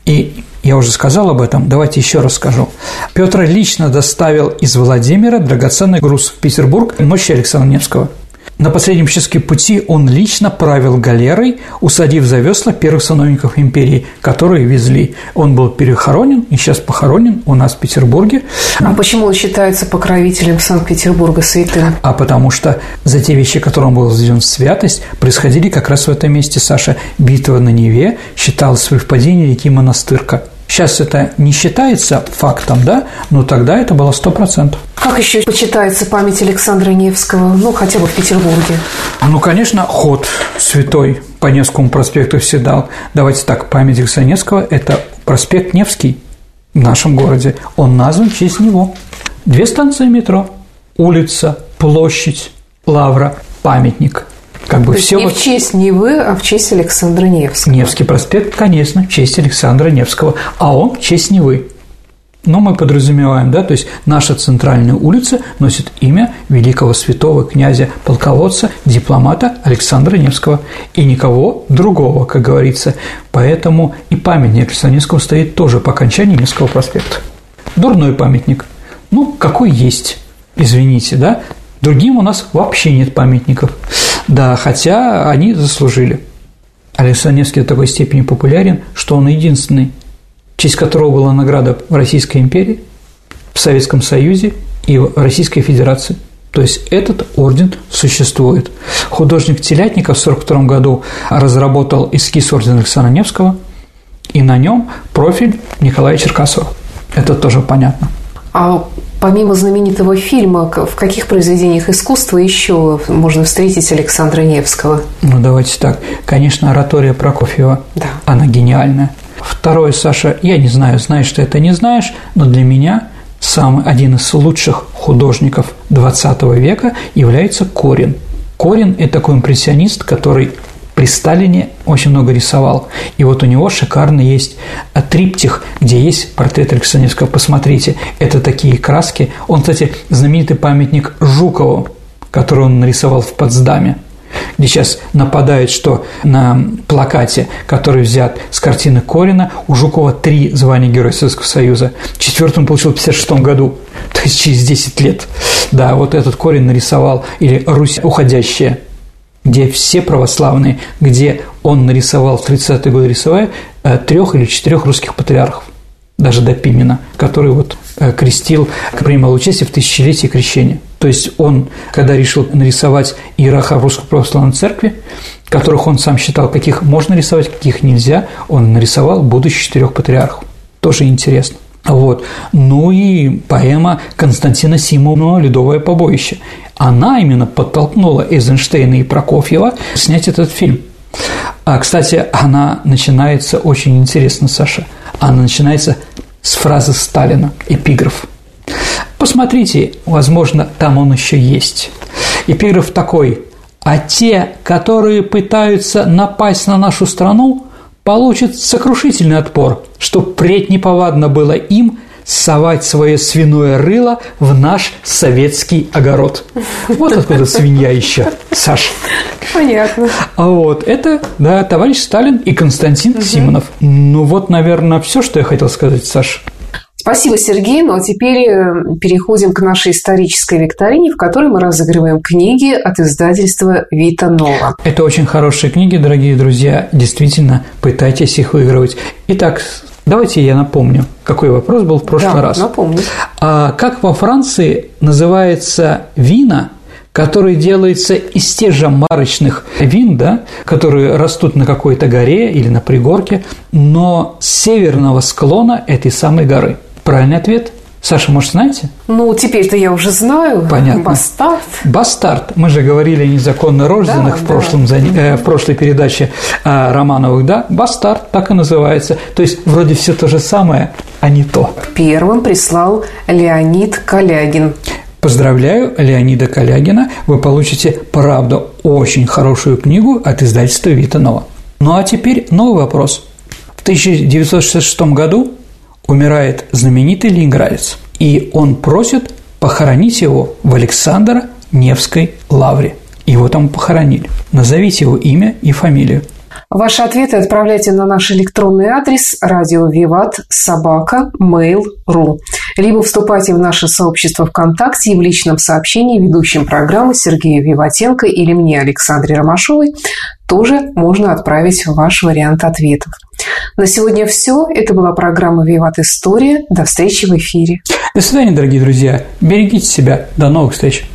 И я уже сказал об этом, давайте еще раз скажу. Петр лично доставил из Владимира драгоценный груз в Петербург мощи Александра Невского – на последнем часке пути он лично правил галерой, усадив за весла первых сановников империи, которые везли. Он был перехоронен и сейчас похоронен у нас в Петербурге. А почему он считается покровителем Санкт-Петербурга святым? А потому что за те вещи, которые он был введен в святость, происходили как раз в этом месте, Саша. Битва на Неве считалась в впадение реки Монастырка. Сейчас это не считается фактом, да, но тогда это было сто процентов. Как еще почитается память Александра Невского, ну, хотя бы в Петербурге? Ну, конечно, ход святой по Невскому проспекту Седал. Давайте так, память Александра Невского – это проспект Невский в нашем городе. Он назван в честь него. Две станции метро, улица, площадь, лавра, памятник. Как бы То все не вот... в честь Невы, а в честь Александра Невского. Невский проспект, конечно, в честь Александра Невского, а он в честь Невы. Но мы подразумеваем, да, то есть наша центральная улица носит имя великого святого князя, полководца, дипломата Александра Невского и никого другого, как говорится. Поэтому и памятник Александра Невского стоит тоже по окончании Невского проспекта. Дурной памятник. Ну, какой есть, извините, да? Другим у нас вообще нет памятников. Да, хотя они заслужили. Александр Невский до такой степени популярен, что он единственный, в честь которого была награда в Российской империи, в Советском Союзе и в Российской Федерации. То есть этот орден существует. Художник Телятников в 1942 году разработал эскиз ордена Александра Невского, и на нем профиль Николая Черкасова. Это тоже понятно. А помимо знаменитого фильма, в каких произведениях искусства еще можно встретить Александра Невского? Ну, давайте так. Конечно, оратория Прокофьева. Да. Она гениальная. Второе, Саша, я не знаю, знаешь ты это, не знаешь, но для меня самый один из лучших художников XX века является Корин. Корин – это такой импрессионист, который при Сталине очень много рисовал. И вот у него шикарно есть триптих, где есть портрет Александра Невского. Посмотрите, это такие краски. Он, кстати, знаменитый памятник Жукову, который он нарисовал в Потсдаме где сейчас нападают, что на плакате, который взят с картины Корина, у Жукова три звания Героя Советского Союза. Четвертый он получил в 1956 году, то есть через 10 лет. Да, вот этот Корин нарисовал, или «Русь уходящая», где все православные, где он нарисовал в 30-е годы рисовая э, трех или четырех русских патриархов, даже до Пимена, который вот э, крестил, принимал участие в тысячелетии крещения. То есть он, когда решил нарисовать иерархов Русской Православной Церкви, которых он сам считал, каких можно рисовать, каких нельзя, он нарисовал будущих четырех патриархов. Тоже интересно. Вот. Ну и поэма Константина Симонова «Ледовое побоище». Она именно подтолкнула Эйзенштейна и Прокофьева снять этот фильм. А, кстати, она начинается очень интересно, Саша. Она начинается с фразы Сталина, эпиграф. Посмотрите, возможно, там он еще есть. Эпиграф такой. А те, которые пытаются напасть на нашу страну, получат сокрушительный отпор, что впредь неповадно было им совать свое свиное рыло в наш советский огород. Вот откуда свинья еще, Саша. Понятно. А вот это, да, товарищ Сталин и Константин угу. Симонов. Ну вот, наверное, все, что я хотел сказать, Саша. Спасибо, Сергей. Ну а теперь э, переходим к нашей исторической викторине, в которой мы разыгрываем книги от издательства Вита Нова. Это очень хорошие книги, дорогие друзья. Действительно, пытайтесь их выигрывать. Итак, давайте я напомню, какой вопрос был в прошлый да, раз. напомню. А как во Франции называется вина, который делается из тех же марочных вин, да, которые растут на какой-то горе или на пригорке, но с северного склона этой самой горы – Правильный ответ Саша, может, знаете? Ну, теперь-то я уже знаю. Понятно. Бастард. Бастард. Мы же говорили о незаконно рожденных да, в, прошлом, да. э, в прошлой передаче э, Романовых, да? Бастард, так и называется. То есть, вроде все то же самое, а не то. Первым прислал Леонид Калягин. Поздравляю Леонида Калягина, вы получите, правда, очень хорошую книгу от издательства Витанова. Ну а теперь новый вопрос. В 1966 году умирает знаменитый ленинградец, и он просит похоронить его в Александра Невской лавре. Его там похоронили. Назовите его имя и фамилию. Ваши ответы отправляйте на наш электронный адрес радио Виват собака mail.ru либо вступайте в наше сообщество ВКонтакте и в личном сообщении ведущим программы Сергею Виватенко или мне, Александре Ромашовой, тоже можно отправить ваш вариант ответов. На сегодня все. Это была программа «Виват История». До встречи в эфире. До свидания, дорогие друзья. Берегите себя. До новых встреч.